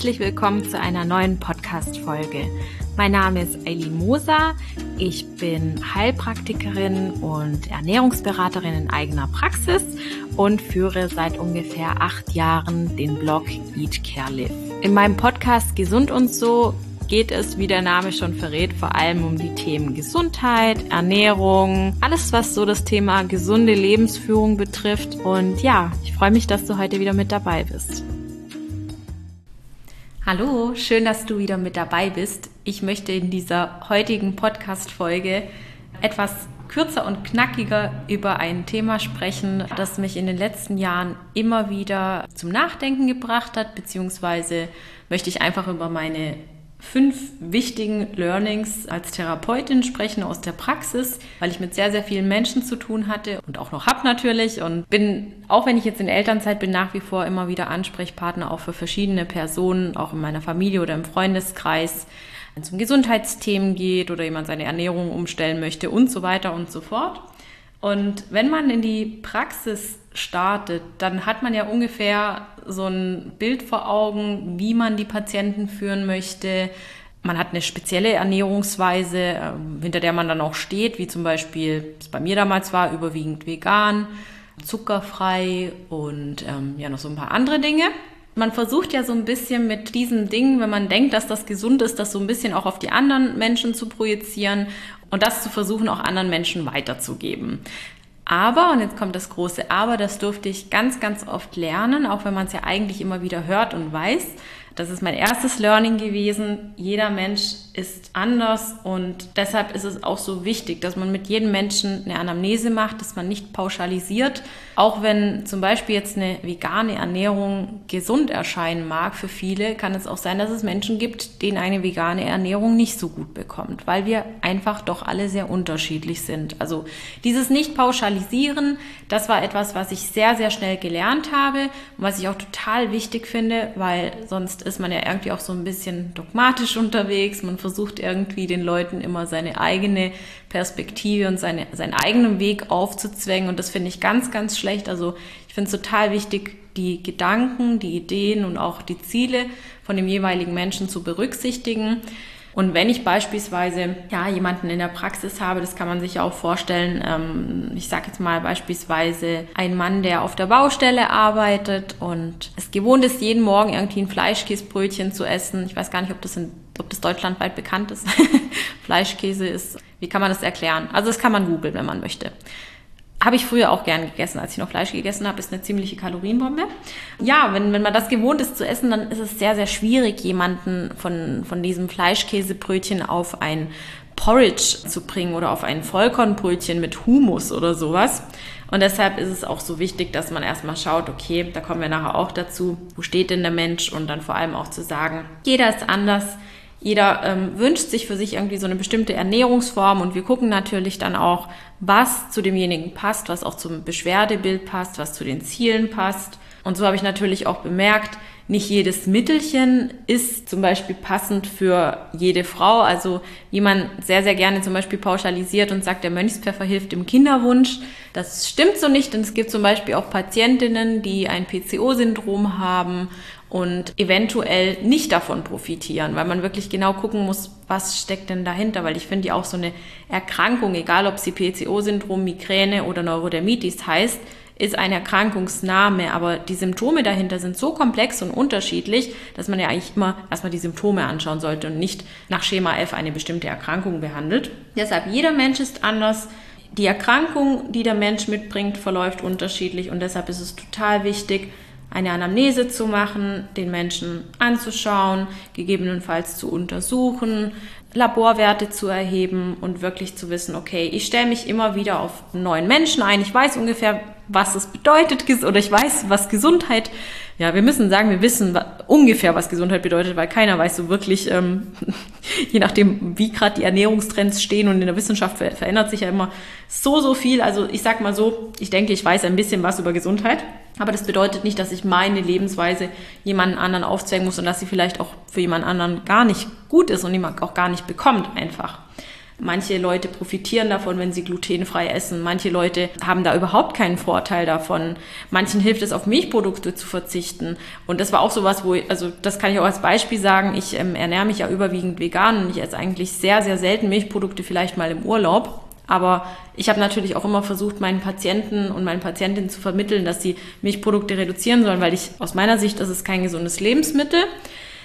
herzlich willkommen zu einer neuen Podcast-Folge. Mein Name ist Eileen Moser. Ich bin Heilpraktikerin und Ernährungsberaterin in eigener Praxis und führe seit ungefähr acht Jahren den Blog Eat Care Live. In meinem Podcast Gesund und so geht es, wie der Name schon verrät, vor allem um die Themen Gesundheit, Ernährung, alles, was so das Thema gesunde Lebensführung betrifft. Und ja, ich freue mich, dass du heute wieder mit dabei bist. Hallo, schön, dass du wieder mit dabei bist. Ich möchte in dieser heutigen Podcast-Folge etwas kürzer und knackiger über ein Thema sprechen, das mich in den letzten Jahren immer wieder zum Nachdenken gebracht hat, beziehungsweise möchte ich einfach über meine fünf wichtigen Learnings als Therapeutin sprechen aus der Praxis, weil ich mit sehr, sehr vielen Menschen zu tun hatte und auch noch habe natürlich und bin, auch wenn ich jetzt in Elternzeit bin, nach wie vor immer wieder Ansprechpartner auch für verschiedene Personen, auch in meiner Familie oder im Freundeskreis, wenn es um Gesundheitsthemen geht oder jemand seine Ernährung umstellen möchte und so weiter und so fort. Und wenn man in die Praxis startet, dann hat man ja ungefähr so ein Bild vor Augen, wie man die Patienten führen möchte. Man hat eine spezielle Ernährungsweise, ähm, hinter der man dann auch steht, wie zum Beispiel es bei mir damals war, überwiegend vegan, zuckerfrei und ähm, ja noch so ein paar andere Dinge. Man versucht ja so ein bisschen mit diesem Ding, wenn man denkt, dass das gesund ist, das so ein bisschen auch auf die anderen Menschen zu projizieren und das zu versuchen, auch anderen Menschen weiterzugeben. Aber, und jetzt kommt das große Aber, das durfte ich ganz, ganz oft lernen, auch wenn man es ja eigentlich immer wieder hört und weiß, das ist mein erstes Learning gewesen. Jeder Mensch ist anders und deshalb ist es auch so wichtig, dass man mit jedem Menschen eine Anamnese macht, dass man nicht pauschalisiert. Auch wenn zum Beispiel jetzt eine vegane Ernährung gesund erscheinen mag für viele, kann es auch sein, dass es Menschen gibt, denen eine vegane Ernährung nicht so gut bekommt, weil wir einfach doch alle sehr unterschiedlich sind. Also dieses nicht pauschalisieren, das war etwas, was ich sehr, sehr schnell gelernt habe und was ich auch total wichtig finde, weil sonst ist man ja irgendwie auch so ein bisschen dogmatisch unterwegs. Man versucht irgendwie den Leuten immer seine eigene Perspektive und seine, seinen eigenen Weg aufzuzwängen. Und das finde ich ganz, ganz schlecht. Also ich finde es total wichtig, die Gedanken, die Ideen und auch die Ziele von dem jeweiligen Menschen zu berücksichtigen. Und wenn ich beispielsweise ja, jemanden in der Praxis habe, das kann man sich auch vorstellen, ähm, ich sage jetzt mal beispielsweise ein Mann, der auf der Baustelle arbeitet und es gewohnt ist, jeden Morgen irgendwie ein Fleischkäsebrötchen zu essen. Ich weiß gar nicht, ob das, in, ob das deutschlandweit bekannt ist. Fleischkäse ist, wie kann man das erklären? Also das kann man googeln, wenn man möchte. Habe ich früher auch gern gegessen, als ich noch Fleisch gegessen habe, ist eine ziemliche Kalorienbombe. Ja, wenn, wenn man das gewohnt ist zu essen, dann ist es sehr, sehr schwierig, jemanden von, von diesem Fleischkäsebrötchen auf ein Porridge zu bringen oder auf ein Vollkornbrötchen mit Humus oder sowas. Und deshalb ist es auch so wichtig, dass man erstmal schaut, okay, da kommen wir nachher auch dazu, wo steht denn der Mensch und dann vor allem auch zu sagen, jeder ist anders, jeder ähm, wünscht sich für sich irgendwie so eine bestimmte Ernährungsform und wir gucken natürlich dann auch, was zu demjenigen passt, was auch zum Beschwerdebild passt, was zu den Zielen passt. Und so habe ich natürlich auch bemerkt, nicht jedes Mittelchen ist zum Beispiel passend für jede Frau. Also wie man sehr, sehr gerne zum Beispiel pauschalisiert und sagt, der Mönchspfeffer hilft im Kinderwunsch. Das stimmt so nicht, denn es gibt zum Beispiel auch Patientinnen, die ein PCO-Syndrom haben und eventuell nicht davon profitieren, weil man wirklich genau gucken muss, was steckt denn dahinter, weil ich finde ja auch so eine Erkrankung, egal ob sie PCO-Syndrom, Migräne oder Neurodermitis heißt, ist ein Erkrankungsname, aber die Symptome dahinter sind so komplex und unterschiedlich, dass man ja eigentlich immer erstmal die Symptome anschauen sollte und nicht nach Schema F eine bestimmte Erkrankung behandelt. Deshalb, jeder Mensch ist anders. Die Erkrankung, die der Mensch mitbringt, verläuft unterschiedlich und deshalb ist es total wichtig, eine Anamnese zu machen, den Menschen anzuschauen, gegebenenfalls zu untersuchen, Laborwerte zu erheben und wirklich zu wissen, okay, ich stelle mich immer wieder auf neuen Menschen ein, ich weiß ungefähr, was es bedeutet, oder ich weiß, was Gesundheit, ja, wir müssen sagen, wir wissen ungefähr, was Gesundheit bedeutet, weil keiner weiß so wirklich, ähm, je nachdem, wie gerade die Ernährungstrends stehen und in der Wissenschaft ver verändert sich ja immer so, so viel. Also ich sag mal so, ich denke, ich weiß ein bisschen was über Gesundheit, aber das bedeutet nicht, dass ich meine Lebensweise jemanden anderen aufzwängen muss und dass sie vielleicht auch für jemand anderen gar nicht gut ist und jemand auch gar nicht bekommt einfach. Manche Leute profitieren davon, wenn sie glutenfrei essen. Manche Leute haben da überhaupt keinen Vorteil davon. Manchen hilft es, auf Milchprodukte zu verzichten. Und das war auch sowas, wo, ich, also das kann ich auch als Beispiel sagen. Ich ähm, ernähre mich ja überwiegend vegan und ich esse eigentlich sehr, sehr selten Milchprodukte, vielleicht mal im Urlaub. Aber ich habe natürlich auch immer versucht, meinen Patienten und meinen Patientinnen zu vermitteln, dass sie Milchprodukte reduzieren sollen, weil ich aus meiner Sicht, das ist kein gesundes Lebensmittel.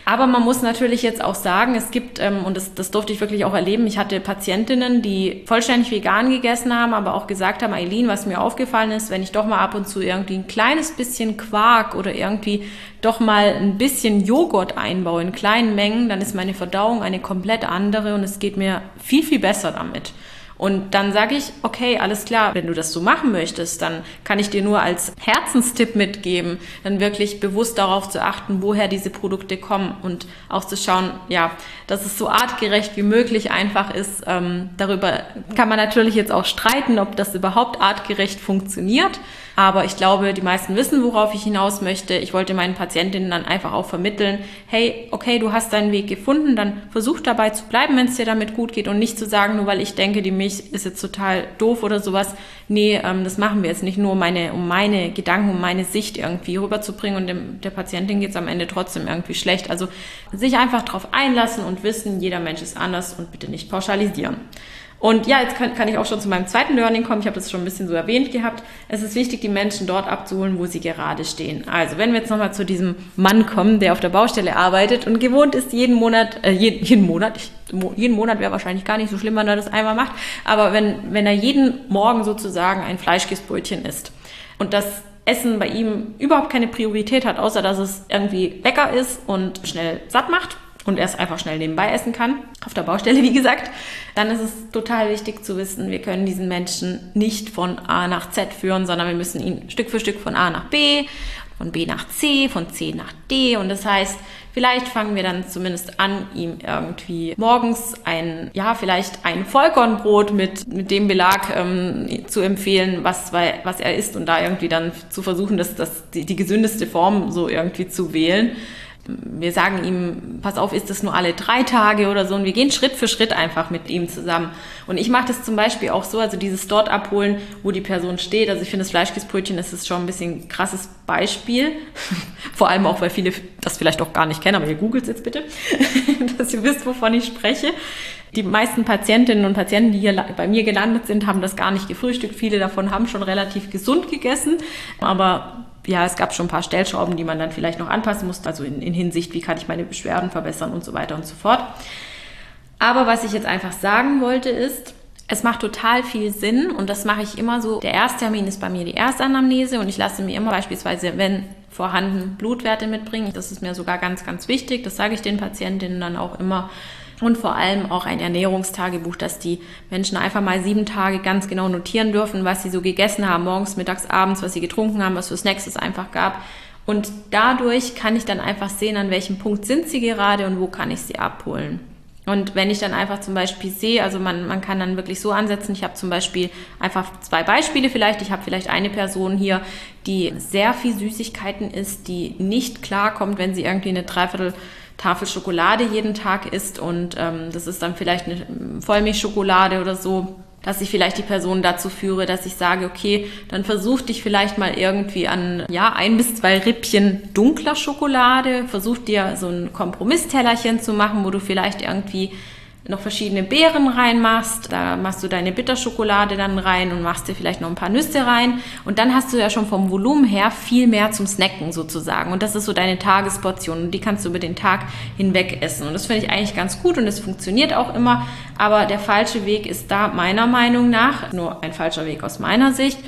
Aber man muss natürlich jetzt auch sagen, es gibt, ähm, und das, das durfte ich wirklich auch erleben, ich hatte Patientinnen, die vollständig vegan gegessen haben, aber auch gesagt haben, Eileen, was mir aufgefallen ist, wenn ich doch mal ab und zu irgendwie ein kleines bisschen Quark oder irgendwie doch mal ein bisschen Joghurt einbaue in kleinen Mengen, dann ist meine Verdauung eine komplett andere und es geht mir viel, viel besser damit. Und dann sage ich, okay, alles klar, wenn du das so machen möchtest, dann kann ich dir nur als Herzenstipp mitgeben, dann wirklich bewusst darauf zu achten, woher diese Produkte kommen und auch zu schauen, ja, dass es so artgerecht wie möglich einfach ist. Ähm, darüber kann man natürlich jetzt auch streiten, ob das überhaupt artgerecht funktioniert. Aber ich glaube, die meisten wissen, worauf ich hinaus möchte. Ich wollte meinen Patientinnen dann einfach auch vermitteln, hey, okay, du hast deinen Weg gefunden, dann versuch dabei zu bleiben, wenn es dir damit gut geht und nicht zu sagen, nur weil ich denke, die Milch ist jetzt total doof oder sowas. Nee, ähm, das machen wir jetzt nicht nur, meine, um meine Gedanken, um meine Sicht irgendwie rüberzubringen und dem, der Patientin geht es am Ende trotzdem irgendwie schlecht. Also sich einfach darauf einlassen und wissen, jeder Mensch ist anders und bitte nicht pauschalisieren. Und ja, jetzt kann, kann ich auch schon zu meinem zweiten Learning kommen. Ich habe das schon ein bisschen so erwähnt gehabt. Es ist wichtig, die Menschen dort abzuholen, wo sie gerade stehen. Also, wenn wir jetzt nochmal zu diesem Mann kommen, der auf der Baustelle arbeitet und gewohnt ist, jeden Monat, äh, jeden, jeden Monat, ich, jeden Monat wäre wahrscheinlich gar nicht so schlimm, wenn er das einmal macht, aber wenn, wenn er jeden Morgen sozusagen ein Fleischkäsebrötchen isst und das Essen bei ihm überhaupt keine Priorität hat, außer dass es irgendwie lecker ist und schnell satt macht, und er es einfach schnell nebenbei essen kann, auf der Baustelle wie gesagt, dann ist es total wichtig zu wissen, wir können diesen Menschen nicht von A nach Z führen, sondern wir müssen ihn Stück für Stück von A nach B, von B nach C, von C nach D. Und das heißt, vielleicht fangen wir dann zumindest an, ihm irgendwie morgens ein, ja, vielleicht ein Vollkornbrot mit, mit dem Belag ähm, zu empfehlen, was, was er isst und da irgendwie dann zu versuchen, dass das die, die gesündeste Form so irgendwie zu wählen wir sagen ihm, pass auf, ist das nur alle drei Tage oder so und wir gehen Schritt für Schritt einfach mit ihm zusammen. Und ich mache das zum Beispiel auch so, also dieses dort abholen, wo die Person steht. Also ich finde das Fleischkäsebrötchen ist schon ein bisschen ein krasses Beispiel. Vor allem auch, weil viele das vielleicht auch gar nicht kennen, aber ihr googelt es jetzt bitte, dass ihr wisst, wovon ich spreche. Die meisten Patientinnen und Patienten, die hier bei mir gelandet sind, haben das gar nicht gefrühstückt. Viele davon haben schon relativ gesund gegessen, aber ja, es gab schon ein paar Stellschrauben, die man dann vielleicht noch anpassen musste, also in, in Hinsicht, wie kann ich meine Beschwerden verbessern und so weiter und so fort. Aber was ich jetzt einfach sagen wollte ist, es macht total viel Sinn und das mache ich immer so. Der Ersttermin ist bei mir die Erstanamnese und ich lasse mir immer beispielsweise, wenn vorhanden, Blutwerte mitbringen. Das ist mir sogar ganz, ganz wichtig. Das sage ich den Patientinnen dann auch immer und vor allem auch ein Ernährungstagebuch, dass die Menschen einfach mal sieben Tage ganz genau notieren dürfen, was sie so gegessen haben, morgens, mittags, abends, was sie getrunken haben, was für Snacks es einfach gab. Und dadurch kann ich dann einfach sehen, an welchem Punkt sind sie gerade und wo kann ich sie abholen. Und wenn ich dann einfach zum Beispiel sehe, also man, man kann dann wirklich so ansetzen, ich habe zum Beispiel einfach zwei Beispiele vielleicht. Ich habe vielleicht eine Person hier, die sehr viel Süßigkeiten isst, die nicht klarkommt, wenn sie irgendwie eine Dreiviertel Tafel Schokolade jeden Tag isst und ähm, das ist dann vielleicht eine Vollmilchschokolade oder so, dass ich vielleicht die Person dazu führe, dass ich sage, okay, dann versuch dich vielleicht mal irgendwie an, ja, ein bis zwei Rippchen dunkler Schokolade, versuch dir so ein Kompromisstellerchen zu machen, wo du vielleicht irgendwie noch verschiedene Beeren reinmachst. Da machst du deine Bitterschokolade dann rein und machst dir vielleicht noch ein paar Nüsse rein. Und dann hast du ja schon vom Volumen her viel mehr zum Snacken sozusagen. Und das ist so deine Tagesportion. Und die kannst du über den Tag hinweg essen. Und das finde ich eigentlich ganz gut und es funktioniert auch immer. Aber der falsche Weg ist da meiner Meinung nach, nur ein falscher Weg aus meiner Sicht,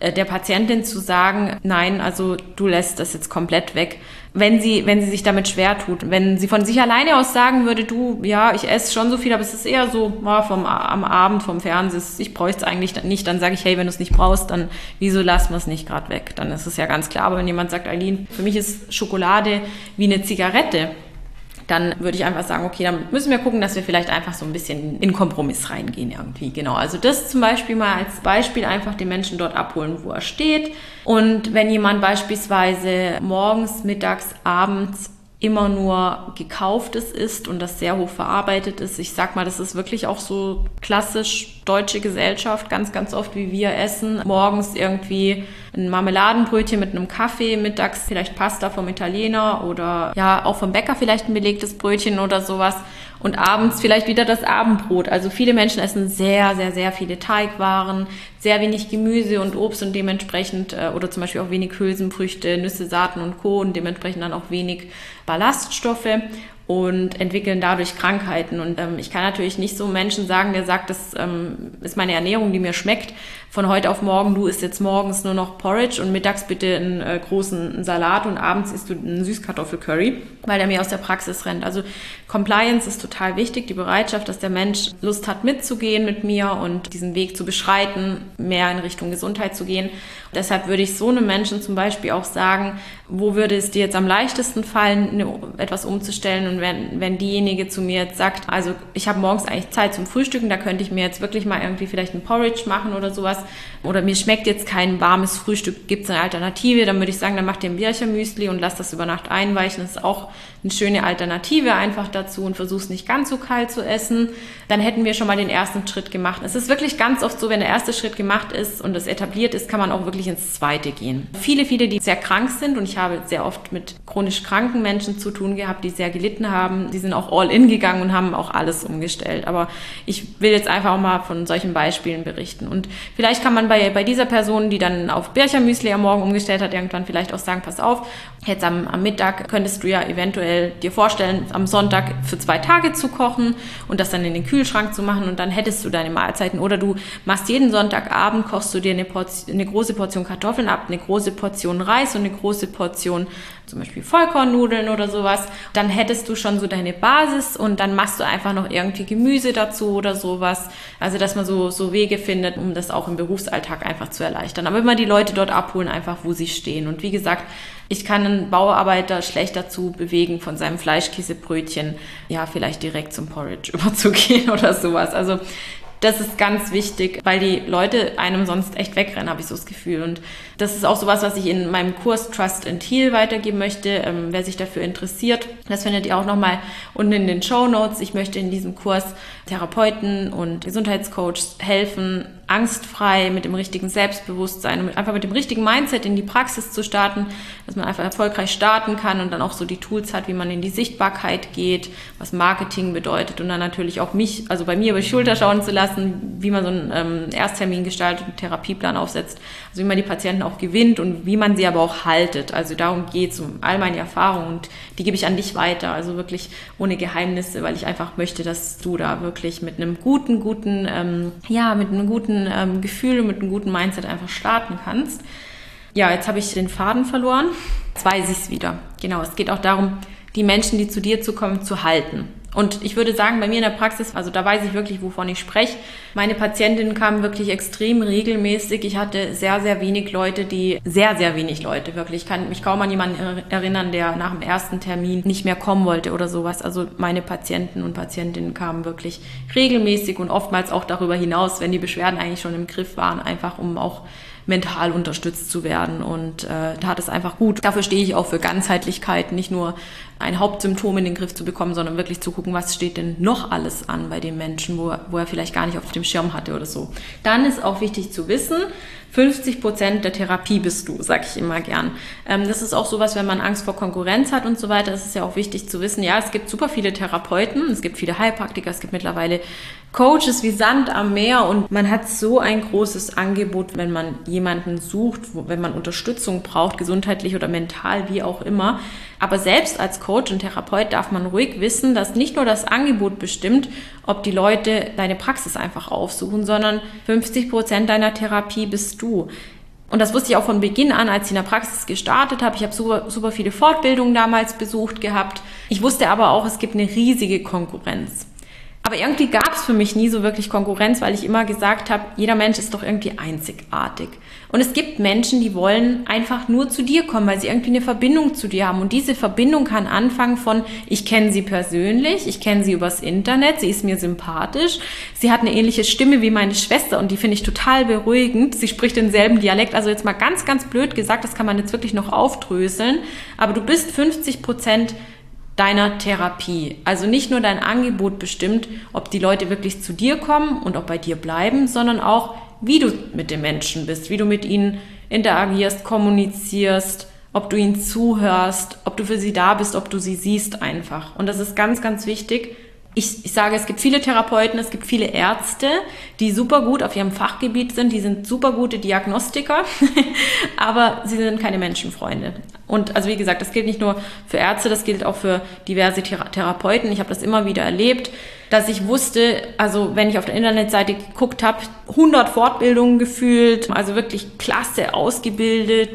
äh, der Patientin zu sagen, nein, also du lässt das jetzt komplett weg, wenn sie, wenn sie sich damit schwer tut. Wenn sie von sich alleine aus sagen würde, du, ja, ich esse schon so viel, aber es ist eher so ja, vom, am Abend vom Fernsehen, ich bräuchte es eigentlich nicht, dann sage ich, hey, wenn du es nicht brauchst, dann wieso lassen wir es nicht gerade weg? Dann ist es ja ganz klar. Aber wenn jemand sagt, Eileen, für mich ist Schokolade wie eine Zigarette, dann würde ich einfach sagen, okay, dann müssen wir gucken, dass wir vielleicht einfach so ein bisschen in Kompromiss reingehen irgendwie. Genau. Also das zum Beispiel mal als Beispiel einfach den Menschen dort abholen, wo er steht. Und wenn jemand beispielsweise morgens, mittags, abends immer nur gekauftes ist und das sehr hoch verarbeitet ist. Ich sag mal, das ist wirklich auch so klassisch deutsche Gesellschaft, ganz, ganz oft wie wir essen. Morgens irgendwie ein Marmeladenbrötchen mit einem Kaffee, mittags vielleicht Pasta vom Italiener oder ja, auch vom Bäcker vielleicht ein belegtes Brötchen oder sowas und abends vielleicht wieder das Abendbrot. Also viele Menschen essen sehr, sehr, sehr viele Teigwaren, sehr wenig Gemüse und Obst und dementsprechend äh, oder zum Beispiel auch wenig Hülsenfrüchte, Nüsse, Saaten und Co. und dementsprechend dann auch wenig Ballaststoffe und entwickeln dadurch Krankheiten. Und ähm, ich kann natürlich nicht so Menschen sagen, der sagt, das ähm, ist meine Ernährung, die mir schmeckt, von heute auf morgen, du isst jetzt morgens nur noch Porridge und mittags bitte einen äh, großen Salat und abends isst du einen Süßkartoffelcurry, weil der mir aus der Praxis rennt. Also Compliance ist total wichtig, die Bereitschaft, dass der Mensch Lust hat mitzugehen mit mir und diesen Weg zu beschreiten, mehr in Richtung Gesundheit zu gehen. Deshalb würde ich so einem Menschen zum Beispiel auch sagen, wo würde es dir jetzt am leichtesten fallen, etwas umzustellen und wenn, wenn diejenige zu mir jetzt sagt, also ich habe morgens eigentlich Zeit zum Frühstücken, da könnte ich mir jetzt wirklich mal irgendwie vielleicht ein Porridge machen oder sowas, oder mir schmeckt jetzt kein warmes Frühstück, gibt es eine Alternative, dann würde ich sagen, dann mach dir ein Birchermüsli und lass das über Nacht einweichen. Das ist auch eine schöne Alternative einfach dazu und versuch's nicht ganz so kalt zu essen. Dann hätten wir schon mal den ersten Schritt gemacht. Es ist wirklich ganz oft so, wenn der erste Schritt gemacht ist und es etabliert ist, kann man auch wirklich ins zweite gehen. Viele, viele, die sehr krank sind und ich habe sehr oft mit chronisch kranken Menschen zu tun gehabt, die sehr gelitten haben, die sind auch all in gegangen und haben auch alles umgestellt. Aber ich will jetzt einfach auch mal von solchen Beispielen berichten. Und vielleicht kann man bei, bei dieser Person, die dann auf Birchermüsli am Morgen umgestellt hat, irgendwann vielleicht auch sagen, pass auf, jetzt am, am Mittag könntest du ja eventuell dir vorstellen, am Sonntag für zwei Tage zu kochen und das dann in den Kühlschrank zu machen und dann hättest du deine Mahlzeiten. Oder du machst jeden Sonntagabend, kochst du dir eine, Portion, eine große Portion Kartoffeln ab, eine große Portion Reis und eine große Portion zum Beispiel Vollkornnudeln oder sowas. Dann hättest du schon so deine Basis und dann machst du einfach noch irgendwie Gemüse dazu oder sowas. Also, dass man so, so Wege findet, um das auch im Berufsalltag einfach zu erleichtern. Aber immer die Leute dort abholen, einfach wo sie stehen. Und wie gesagt, ich kann einen Bauarbeiter schlecht dazu bewegen, von seinem Fleischkäsebrötchen ja vielleicht direkt zum Porridge überzugehen oder sowas. Also das ist ganz wichtig, weil die Leute einem sonst echt wegrennen, habe ich so das Gefühl. Und das ist auch sowas, was ich in meinem Kurs Trust and Heal weitergeben möchte. Ähm, wer sich dafür interessiert, das findet ihr auch nochmal unten in den Show Notes. Ich möchte in diesem Kurs Therapeuten und Gesundheitscoaches helfen, angstfrei, mit dem richtigen Selbstbewusstsein und einfach mit dem richtigen Mindset in die Praxis zu starten, dass man einfach erfolgreich starten kann und dann auch so die Tools hat, wie man in die Sichtbarkeit geht, was Marketing bedeutet und dann natürlich auch mich, also bei mir über die Schulter schauen zu lassen, wie man so einen ähm, Ersttermin gestaltet, einen Therapieplan aufsetzt, also wie man die Patienten auch gewinnt und wie man sie aber auch haltet. Also darum geht es, um all meine Erfahrungen und die gebe ich an dich weiter, also wirklich ohne Geheimnisse, weil ich einfach möchte, dass du da wirklich mit einem guten, guten, ähm, ja, mit einem guten ähm, Gefühl und mit einem guten Mindset einfach starten kannst. Ja, jetzt habe ich den Faden verloren. Jetzt weiß ich es wieder. Genau, es geht auch darum, die Menschen, die zu dir zu kommen, zu halten. Und ich würde sagen, bei mir in der Praxis, also da weiß ich wirklich, wovon ich spreche. Meine Patientinnen kamen wirklich extrem regelmäßig. Ich hatte sehr, sehr wenig Leute, die, sehr, sehr wenig Leute wirklich. Ich kann mich kaum an jemanden erinnern, der nach dem ersten Termin nicht mehr kommen wollte oder sowas. Also meine Patienten und Patientinnen kamen wirklich regelmäßig und oftmals auch darüber hinaus, wenn die Beschwerden eigentlich schon im Griff waren, einfach um auch mental unterstützt zu werden. Und äh, da hat es einfach gut. Dafür stehe ich auch für Ganzheitlichkeit, nicht nur ein Hauptsymptom in den Griff zu bekommen, sondern wirklich zu gucken, was steht denn noch alles an bei dem Menschen, wo wo er vielleicht gar nicht auf dem Schirm hatte oder so. Dann ist auch wichtig zu wissen, 50 Prozent der Therapie bist du, sag ich immer gern. Ähm, das ist auch sowas, wenn man Angst vor Konkurrenz hat und so weiter, ist es ja auch wichtig zu wissen, ja, es gibt super viele Therapeuten, es gibt viele Heilpraktiker, es gibt mittlerweile Coaches wie Sand am Meer und man hat so ein großes Angebot, wenn man jemanden sucht, wenn man Unterstützung braucht, gesundheitlich oder mental, wie auch immer. Aber selbst als Coach und Therapeut darf man ruhig wissen, dass nicht nur das Angebot bestimmt, ob die Leute deine Praxis einfach aufsuchen, sondern 50 Prozent deiner Therapie bist du. Und das wusste ich auch von Beginn an, als ich in der Praxis gestartet habe. Ich habe super, super viele Fortbildungen damals besucht gehabt. Ich wusste aber auch, es gibt eine riesige Konkurrenz. Aber irgendwie gab es für mich nie so wirklich Konkurrenz, weil ich immer gesagt habe, jeder Mensch ist doch irgendwie einzigartig. Und es gibt Menschen, die wollen einfach nur zu dir kommen, weil sie irgendwie eine Verbindung zu dir haben. Und diese Verbindung kann anfangen von, ich kenne sie persönlich, ich kenne sie übers Internet, sie ist mir sympathisch, sie hat eine ähnliche Stimme wie meine Schwester und die finde ich total beruhigend. Sie spricht denselben Dialekt. Also jetzt mal ganz, ganz blöd gesagt, das kann man jetzt wirklich noch aufdröseln. Aber du bist 50 Prozent deiner Therapie. Also nicht nur dein Angebot bestimmt, ob die Leute wirklich zu dir kommen und auch bei dir bleiben, sondern auch, wie du mit den Menschen bist, wie du mit ihnen interagierst, kommunizierst, ob du ihnen zuhörst, ob du für sie da bist, ob du sie siehst einfach. Und das ist ganz, ganz wichtig, ich, ich sage, es gibt viele Therapeuten, es gibt viele Ärzte, die super gut auf ihrem Fachgebiet sind, die sind super gute Diagnostiker, aber sie sind keine Menschenfreunde. Und also wie gesagt, das gilt nicht nur für Ärzte, das gilt auch für diverse Therapeuten. Ich habe das immer wieder erlebt, dass ich wusste, also wenn ich auf der Internetseite geguckt habe, 100 Fortbildungen gefühlt, also wirklich klasse ausgebildet,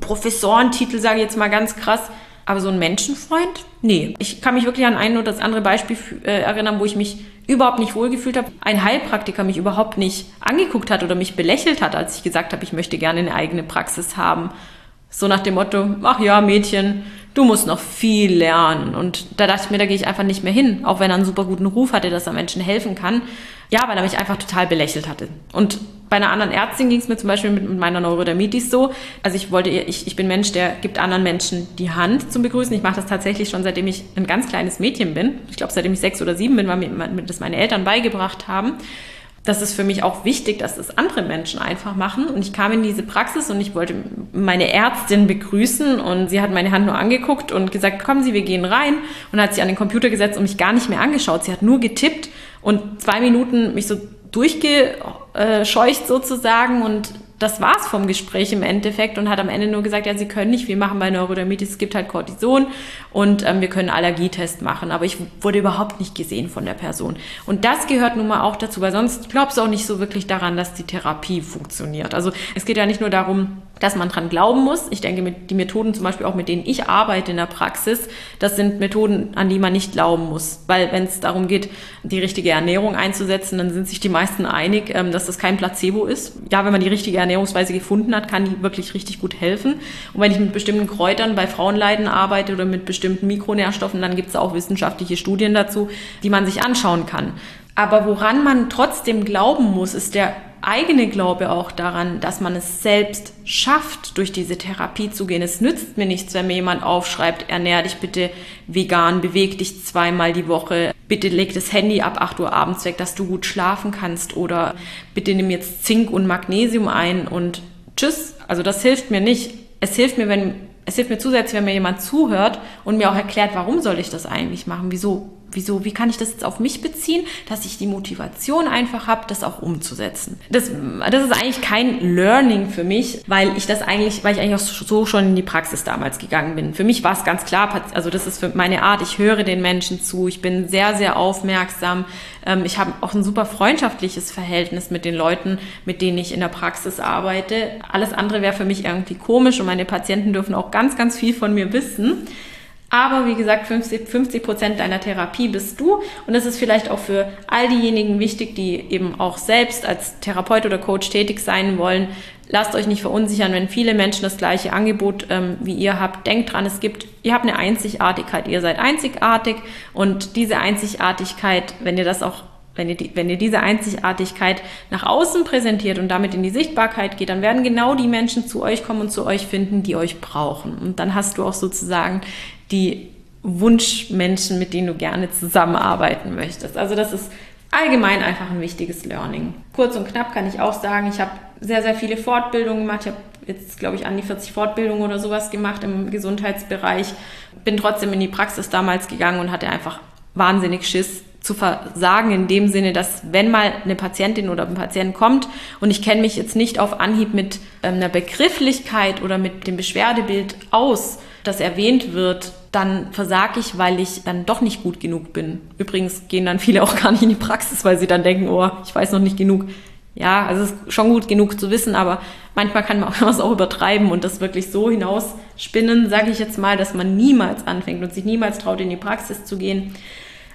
Professorentitel sage ich jetzt mal ganz krass aber so ein Menschenfreund? Nee. Ich kann mich wirklich an ein oder das andere Beispiel äh, erinnern, wo ich mich überhaupt nicht wohlgefühlt habe. Ein Heilpraktiker mich überhaupt nicht angeguckt hat oder mich belächelt hat, als ich gesagt habe, ich möchte gerne eine eigene Praxis haben. So nach dem Motto, ach ja, Mädchen, du musst noch viel lernen. Und da dachte ich mir, da gehe ich einfach nicht mehr hin, auch wenn er einen super guten Ruf hatte, dass er Menschen helfen kann. Ja, weil er mich einfach total belächelt hatte. Und bei einer anderen Ärztin ging es mir zum Beispiel mit, meiner Neurodermitis so. Also ich wollte, ich, ich bin Mensch, der gibt anderen Menschen die Hand zum Begrüßen. Ich mache das tatsächlich schon seitdem ich ein ganz kleines Mädchen bin. Ich glaube, seitdem ich sechs oder sieben bin, weil mir das meine Eltern beigebracht haben. Das ist für mich auch wichtig, dass das andere Menschen einfach machen. Und ich kam in diese Praxis und ich wollte meine Ärztin begrüßen und sie hat meine Hand nur angeguckt und gesagt, kommen Sie, wir gehen rein. Und hat sich an den Computer gesetzt und mich gar nicht mehr angeschaut. Sie hat nur getippt und zwei Minuten mich so durchgescheucht sozusagen und das war's vom Gespräch im Endeffekt und hat am Ende nur gesagt, ja, Sie können nicht, wir machen bei Neurodermitis, es gibt halt Cortison und ähm, wir können Allergietest machen, aber ich wurde überhaupt nicht gesehen von der Person. Und das gehört nun mal auch dazu, weil sonst glaubst du auch nicht so wirklich daran, dass die Therapie funktioniert. Also es geht ja nicht nur darum, dass man dran glauben muss. Ich denke, die Methoden zum Beispiel auch, mit denen ich arbeite in der Praxis, das sind Methoden, an die man nicht glauben muss. Weil wenn es darum geht, die richtige Ernährung einzusetzen, dann sind sich die meisten einig, ähm, dass das kein Placebo ist. Ja, wenn man die richtige Ernährungsweise gefunden hat, kann die wirklich richtig gut helfen. Und wenn ich mit bestimmten Kräutern bei Frauenleiden arbeite oder mit bestimmten Mikronährstoffen, dann gibt es auch wissenschaftliche Studien dazu, die man sich anschauen kann. Aber woran man trotzdem glauben muss, ist der eigene Glaube auch daran, dass man es selbst schafft, durch diese Therapie zu gehen. Es nützt mir nichts, wenn mir jemand aufschreibt, ernähr dich bitte vegan, beweg dich zweimal die Woche, bitte leg das Handy ab 8 Uhr abends weg, dass du gut schlafen kannst oder bitte nimm jetzt Zink und Magnesium ein und tschüss. Also das hilft mir nicht. Es hilft mir, wenn es hilft mir zusätzlich, wenn mir jemand zuhört und mir auch erklärt, warum soll ich das eigentlich machen? Wieso wieso, wie kann ich das jetzt auf mich beziehen, dass ich die Motivation einfach habe, das auch umzusetzen. Das, das ist eigentlich kein Learning für mich, weil ich das eigentlich, weil ich eigentlich auch so schon in die Praxis damals gegangen bin. Für mich war es ganz klar, also das ist für meine Art, ich höre den Menschen zu, ich bin sehr, sehr aufmerksam. Ähm, ich habe auch ein super freundschaftliches Verhältnis mit den Leuten, mit denen ich in der Praxis arbeite. Alles andere wäre für mich irgendwie komisch und meine Patienten dürfen auch ganz, ganz viel von mir wissen. Aber wie gesagt, 50 Prozent deiner Therapie bist du. Und das ist vielleicht auch für all diejenigen wichtig, die eben auch selbst als Therapeut oder Coach tätig sein wollen. Lasst euch nicht verunsichern, wenn viele Menschen das gleiche Angebot ähm, wie ihr habt. Denkt dran, es gibt, ihr habt eine Einzigartigkeit. Ihr seid einzigartig. Und diese Einzigartigkeit, wenn ihr das auch wenn ihr, die, wenn ihr diese Einzigartigkeit nach außen präsentiert und damit in die Sichtbarkeit geht, dann werden genau die Menschen zu euch kommen und zu euch finden, die euch brauchen. Und dann hast du auch sozusagen die Wunschmenschen, mit denen du gerne zusammenarbeiten möchtest. Also das ist allgemein einfach ein wichtiges Learning. Kurz und knapp kann ich auch sagen, ich habe sehr, sehr viele Fortbildungen gemacht. Ich habe jetzt, glaube ich, an die 40 Fortbildungen oder sowas gemacht im Gesundheitsbereich. Bin trotzdem in die Praxis damals gegangen und hatte einfach wahnsinnig Schiss zu versagen in dem Sinne, dass wenn mal eine Patientin oder ein Patient kommt und ich kenne mich jetzt nicht auf Anhieb mit ähm, einer Begrifflichkeit oder mit dem Beschwerdebild aus, das erwähnt wird, dann versage ich, weil ich dann doch nicht gut genug bin. Übrigens gehen dann viele auch gar nicht in die Praxis, weil sie dann denken, oh, ich weiß noch nicht genug. Ja, also es ist schon gut genug zu wissen, aber manchmal kann man auch auch übertreiben und das wirklich so hinausspinnen, sage ich jetzt mal, dass man niemals anfängt und sich niemals traut, in die Praxis zu gehen.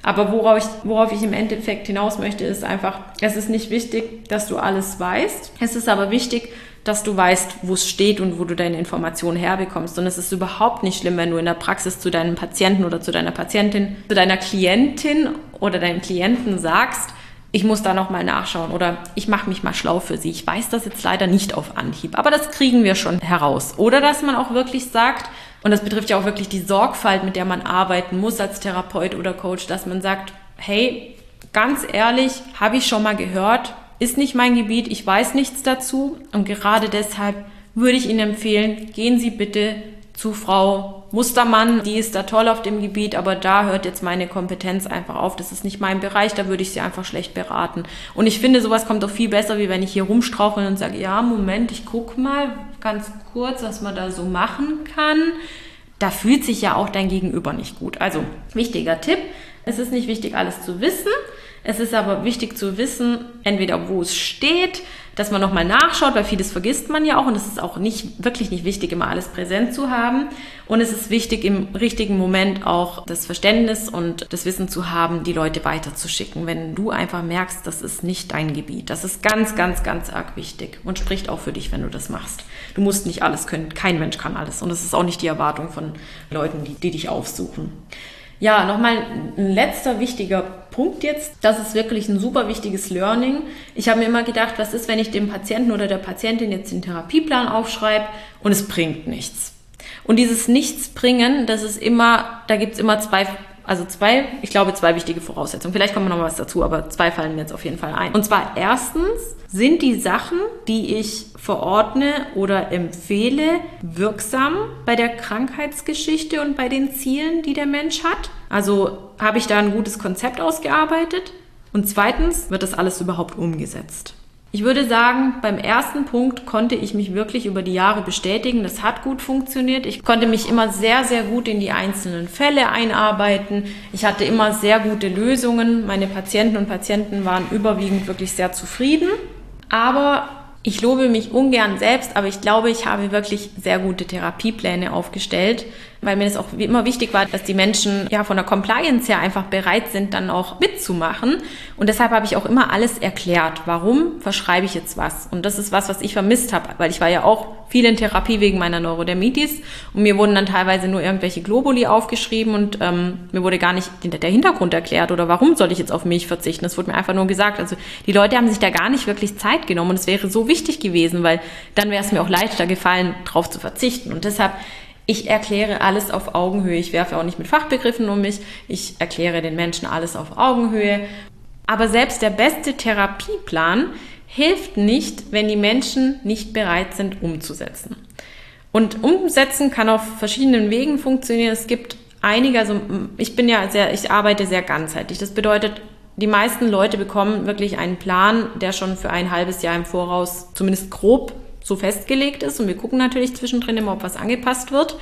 Aber worauf ich, worauf ich im Endeffekt hinaus möchte, ist einfach, es ist nicht wichtig, dass du alles weißt. Es ist aber wichtig, dass du weißt, wo es steht und wo du deine Informationen herbekommst. Und es ist überhaupt nicht schlimm, wenn du in der Praxis zu deinem Patienten oder zu deiner Patientin, zu deiner Klientin oder deinem Klienten sagst, ich muss da nochmal nachschauen oder ich mache mich mal schlau für sie. Ich weiß das jetzt leider nicht auf Anhieb, aber das kriegen wir schon heraus. Oder dass man auch wirklich sagt, Und das betrifft ja auch wirklich die Sorgfalt, mit der man arbeiten muss als Therapeut oder Coach, dass man sagt, hey, ganz ehrlich, habe ich schon mal gehört, ist nicht mein Gebiet, ich weiß nichts dazu und gerade deshalb würde ich Ihnen empfehlen, gehen Sie bitte zu Frau Mustermann, die ist da toll auf dem Gebiet, aber da hört jetzt meine Kompetenz einfach auf. Das ist nicht mein Bereich, da würde ich sie einfach schlecht beraten. Und ich finde, sowas kommt doch viel besser, wie wenn ich hier rumstrauchle und sage, ja, Moment, ich guck mal ganz kurz, was man da so machen kann. Da fühlt sich ja auch dein Gegenüber nicht gut. Also, wichtiger Tipp. Es ist nicht wichtig, alles zu wissen. Es ist aber wichtig zu wissen, entweder wo es steht, dass man nochmal nachschaut, weil vieles vergisst man ja auch und es ist auch nicht, wirklich nicht wichtig, immer alles präsent zu haben. Und es ist wichtig, im richtigen Moment auch das Verständnis und das Wissen zu haben, die Leute weiterzuschicken, wenn du einfach merkst, das ist nicht dein Gebiet. Das ist ganz, ganz, ganz arg wichtig und spricht auch für dich, wenn du das machst. Du musst nicht alles können. Kein Mensch kann alles. Und das ist auch nicht die Erwartung von Leuten, die, die dich aufsuchen. Ja, nochmal ein letzter wichtiger Punkt jetzt. Das ist wirklich ein super wichtiges Learning. Ich habe mir immer gedacht, was ist, wenn ich dem Patienten oder der Patientin jetzt den Therapieplan aufschreibe und es bringt nichts. Und dieses Nichtsbringen, das ist immer, da gibt's immer zwei also zwei, ich glaube, zwei wichtige Voraussetzungen. Vielleicht kommen noch was dazu, aber zwei fallen mir jetzt auf jeden Fall ein. Und zwar erstens sind die Sachen, die ich verordne oder empfehle, wirksam bei der Krankheitsgeschichte und bei den Zielen, die der Mensch hat. Also habe ich da ein gutes Konzept ausgearbeitet. Und zweitens wird das alles überhaupt umgesetzt. Ich würde sagen, beim ersten Punkt konnte ich mich wirklich über die Jahre bestätigen. Das hat gut funktioniert. Ich konnte mich immer sehr, sehr gut in die einzelnen Fälle einarbeiten. Ich hatte immer sehr gute Lösungen. Meine Patienten und Patienten waren überwiegend wirklich sehr zufrieden. Aber ich lobe mich ungern selbst, aber ich glaube, ich habe wirklich sehr gute Therapiepläne aufgestellt, weil mir das auch immer wichtig war, dass die Menschen ja von der Compliance her einfach bereit sind, dann auch mitzumachen. Und deshalb habe ich auch immer alles erklärt. Warum verschreibe ich jetzt was? Und das ist was, was ich vermisst habe, weil ich war ja auch viel in Therapie wegen meiner Neurodermitis und mir wurden dann teilweise nur irgendwelche Globuli aufgeschrieben und ähm, mir wurde gar nicht der Hintergrund erklärt oder warum soll ich jetzt auf Milch verzichten. Das wurde mir einfach nur gesagt. Also die Leute haben sich da gar nicht wirklich Zeit genommen und es wäre so wichtig gewesen, weil dann wäre es mir auch leichter gefallen, darauf zu verzichten. Und deshalb ich erkläre alles auf Augenhöhe. Ich werfe auch nicht mit Fachbegriffen um mich. Ich erkläre den Menschen alles auf Augenhöhe. Aber selbst der beste Therapieplan hilft nicht, wenn die Menschen nicht bereit sind, umzusetzen. Und umsetzen kann auf verschiedenen Wegen funktionieren. Es gibt einige, also ich bin ja sehr, ich arbeite sehr ganzheitlich. Das bedeutet, die meisten Leute bekommen wirklich einen Plan, der schon für ein halbes Jahr im Voraus zumindest grob so festgelegt ist. Und wir gucken natürlich zwischendrin immer, ob was angepasst wird.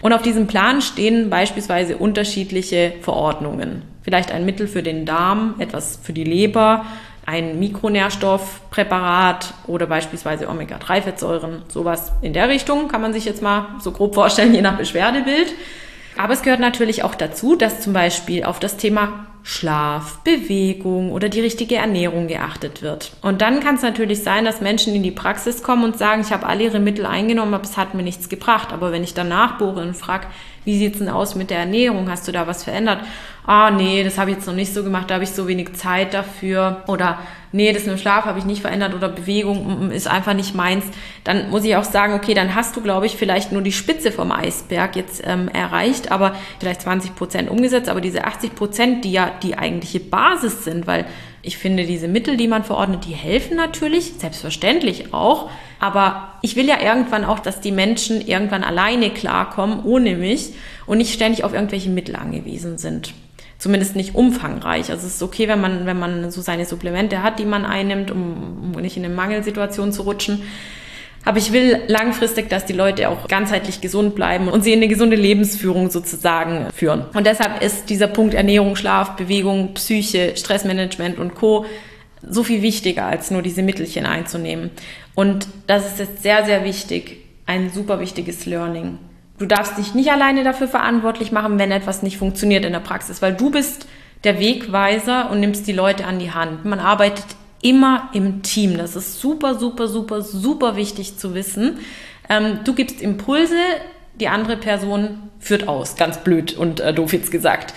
Und auf diesem Plan stehen beispielsweise unterschiedliche Verordnungen. Vielleicht ein Mittel für den Darm, etwas für die Leber, ein Mikronährstoffpräparat oder beispielsweise Omega-3-Fettsäuren. Sowas in der Richtung kann man sich jetzt mal so grob vorstellen, je nach Beschwerdebild. Aber es gehört natürlich auch dazu, dass zum Beispiel auf das Thema Schlaf, Bewegung oder die richtige Ernährung geachtet wird. Und dann kann es natürlich sein, dass Menschen in die Praxis kommen und sagen, ich habe alle ihre Mittel eingenommen, aber es hat mir nichts gebracht. Aber wenn ich dann nachbohre und frage, wie sieht's denn aus mit der Ernährung? Hast du da was verändert? Ah, nee, das habe ich jetzt noch nicht so gemacht, da habe ich so wenig Zeit dafür. Oder nee, das mit dem Schlaf habe ich nicht verändert oder Bewegung mm, mm, ist einfach nicht meins. Dann muss ich auch sagen, okay, dann hast du, glaube ich, vielleicht nur die Spitze vom Eisberg jetzt ähm, erreicht, aber vielleicht 20 Prozent umgesetzt. Aber diese 80 Prozent, die ja die eigentliche Basis sind, weil ich finde, diese Mittel, die man verordnet, die helfen natürlich, selbstverständlich auch. Aber ich will ja irgendwann auch, dass die Menschen irgendwann alleine klarkommen, ohne mich und nicht ständig auf irgendwelche Mittel angewiesen sind. Zumindest nicht umfangreich. Also es ist okay, wenn man, wenn man so seine Supplemente hat, die man einnimmt, um, um nicht in eine Mangelsituation zu rutschen. Aber ich will langfristig, dass die Leute auch ganzheitlich gesund bleiben und sie in eine gesunde Lebensführung sozusagen führen. Und deshalb ist dieser Punkt Ernährung, Schlaf, Bewegung, Psyche, Stressmanagement und Co. so viel wichtiger, als nur diese Mittelchen einzunehmen. Und das ist jetzt sehr, sehr wichtig. Ein super wichtiges Learning. Du darfst dich nicht alleine dafür verantwortlich machen, wenn etwas nicht funktioniert in der Praxis, weil du bist der Wegweiser und nimmst die Leute an die Hand. Man arbeitet immer im Team. Das ist super, super, super, super wichtig zu wissen. Ähm, du gibst Impulse, die andere Person führt aus. Ganz blöd und äh, doof jetzt gesagt.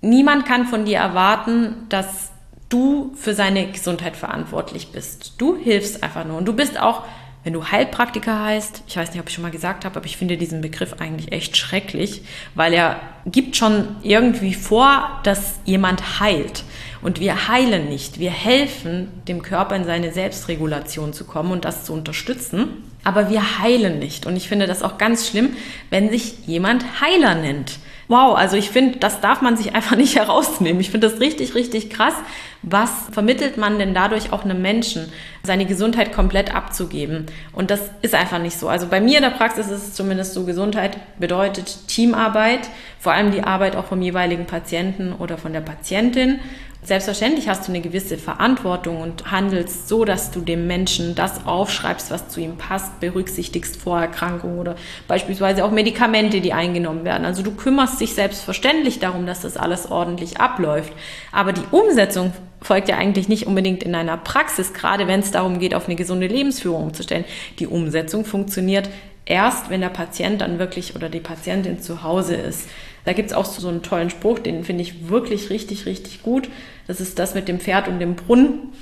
Niemand kann von dir erwarten, dass du für seine Gesundheit verantwortlich bist. Du hilfst einfach nur. Und du bist auch Wenn du Heilpraktiker heißt, ich weiß nicht, ob ich schon mal gesagt habe, aber ich finde diesen Begriff eigentlich echt schrecklich, weil er gibt schon irgendwie vor, dass jemand heilt. Und wir heilen nicht. Wir helfen dem Körper in seine Selbstregulation zu kommen und das zu unterstützen. Aber wir heilen nicht. Und ich finde das auch ganz schlimm, wenn sich jemand Heiler nennt wow, also ich finde, das darf man sich einfach nicht herausnehmen. Ich finde das richtig, richtig krass. Was vermittelt man denn dadurch auch einem Menschen, seine Gesundheit komplett abzugeben? Und das ist einfach nicht so. Also bei mir in der Praxis ist es zumindest so, Gesundheit bedeutet Teamarbeit, vor allem die Arbeit auch vom jeweiligen Patienten oder von der Patientin. Selbstverständlich hast du eine gewisse Verantwortung und handelst so, dass du dem Menschen das aufschreibst, was zu ihm passt, berücksichtigst Vorerkrankungen oder beispielsweise auch Medikamente, die eingenommen werden. Also du kümmerst dich selbstverständlich darum, dass das alles ordentlich abläuft. Aber die Umsetzung folgt ja eigentlich nicht unbedingt in einer Praxis, gerade wenn es darum geht, auf eine gesunde Lebensführung umzustellen. Die Umsetzung funktioniert erst, wenn der Patient dann wirklich oder die Patientin zu Hause ist. Da gibt es auch so einen tollen Spruch, den finde ich wirklich richtig, richtig gut. Das ist das mit dem Pferd und dem Brunnen.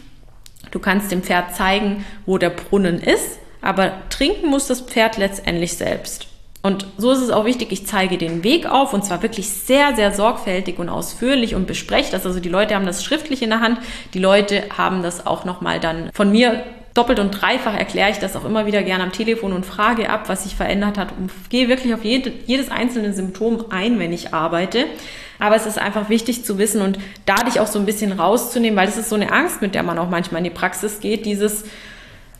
Du kannst dem Pferd zeigen, wo der Brunnen ist, aber trinken muss das Pferd letztendlich selbst. Und so ist es auch wichtig, ich zeige den Weg auf und zwar wirklich sehr, sehr sorgfältig und ausführlich und bespreche das. Also die Leute haben das schriftlich in der Hand, die Leute haben das auch nochmal dann von mir doppelt und dreifach erkläre ich das auch immer wieder gerne am Telefon und frage ab, was sich verändert hat und gehe wirklich auf jede, jedes einzelne Symptom ein, wenn ich arbeite. Aber es ist einfach wichtig zu wissen und da dich auch so ein bisschen rauszunehmen, weil das ist so eine Angst, mit der man auch manchmal in die Praxis geht, dieses,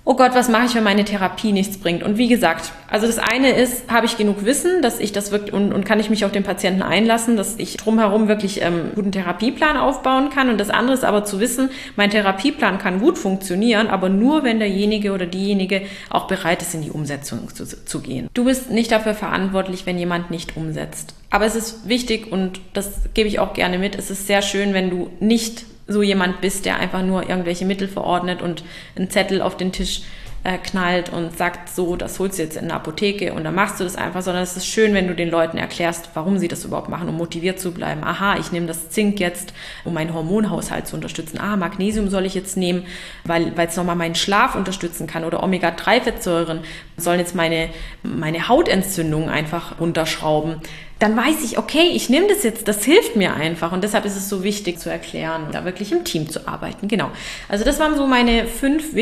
oh Gott, was mache ich, wenn meine Therapie nichts bringt? Und wie gesagt, also das eine ist, habe ich genug Wissen, dass ich das wirklich und, und kann ich mich auf den Patienten einlassen, dass ich drumherum wirklich ähm, guten Therapieplan aufbauen kann. Und das andere ist aber zu wissen, mein Therapieplan kann gut funktionieren, aber nur, wenn derjenige oder diejenige auch bereit ist, in die Umsetzung zu, zu gehen. Du bist nicht dafür verantwortlich, wenn jemand nicht umsetzt. Aber es ist wichtig und das gebe ich auch gerne mit. Es ist sehr schön, wenn du nicht so jemand bist, der einfach nur irgendwelche Mittel verordnet und einen Zettel auf den Tisch äh, knallt und sagt, so, das holst du jetzt in der Apotheke und dann machst du das einfach, sondern es ist schön, wenn du den Leuten erklärst, warum sie das überhaupt machen, um motiviert zu bleiben. Aha, ich nehme das Zink jetzt, um meinen Hormonhaushalt zu unterstützen. Ah, Magnesium soll ich jetzt nehmen, weil es nochmal meinen Schlaf unterstützen kann oder Omega-3-Fettsäuren sollen jetzt meine, meine Hautentzündung einfach runterschrauben dann weiß ich, okay, ich nehme das jetzt, das hilft mir einfach. Und deshalb ist es so wichtig zu erklären, da wirklich im Team zu arbeiten. Genau. Also das waren so meine fünf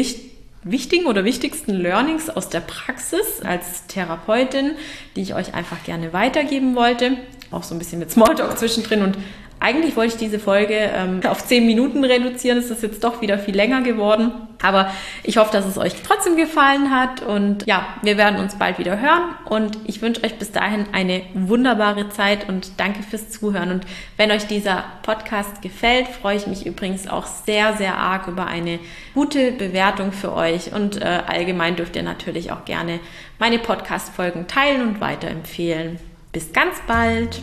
wichtigen oder wichtigsten Learnings aus der Praxis als Therapeutin, die ich euch einfach gerne weitergeben wollte. Auch so ein bisschen mit Smalltalk zwischendrin und eigentlich wollte ich diese Folge ähm, auf zehn Minuten reduzieren. Es ist jetzt doch wieder viel länger geworden. Aber ich hoffe, dass es euch trotzdem gefallen hat. Und ja, wir werden uns bald wieder hören. Und ich wünsche euch bis dahin eine wunderbare Zeit und danke fürs Zuhören. Und wenn euch dieser Podcast gefällt, freue ich mich übrigens auch sehr, sehr arg über eine gute Bewertung für euch. Und äh, allgemein dürft ihr natürlich auch gerne meine Podcast-Folgen teilen und weiterempfehlen. Bis ganz bald!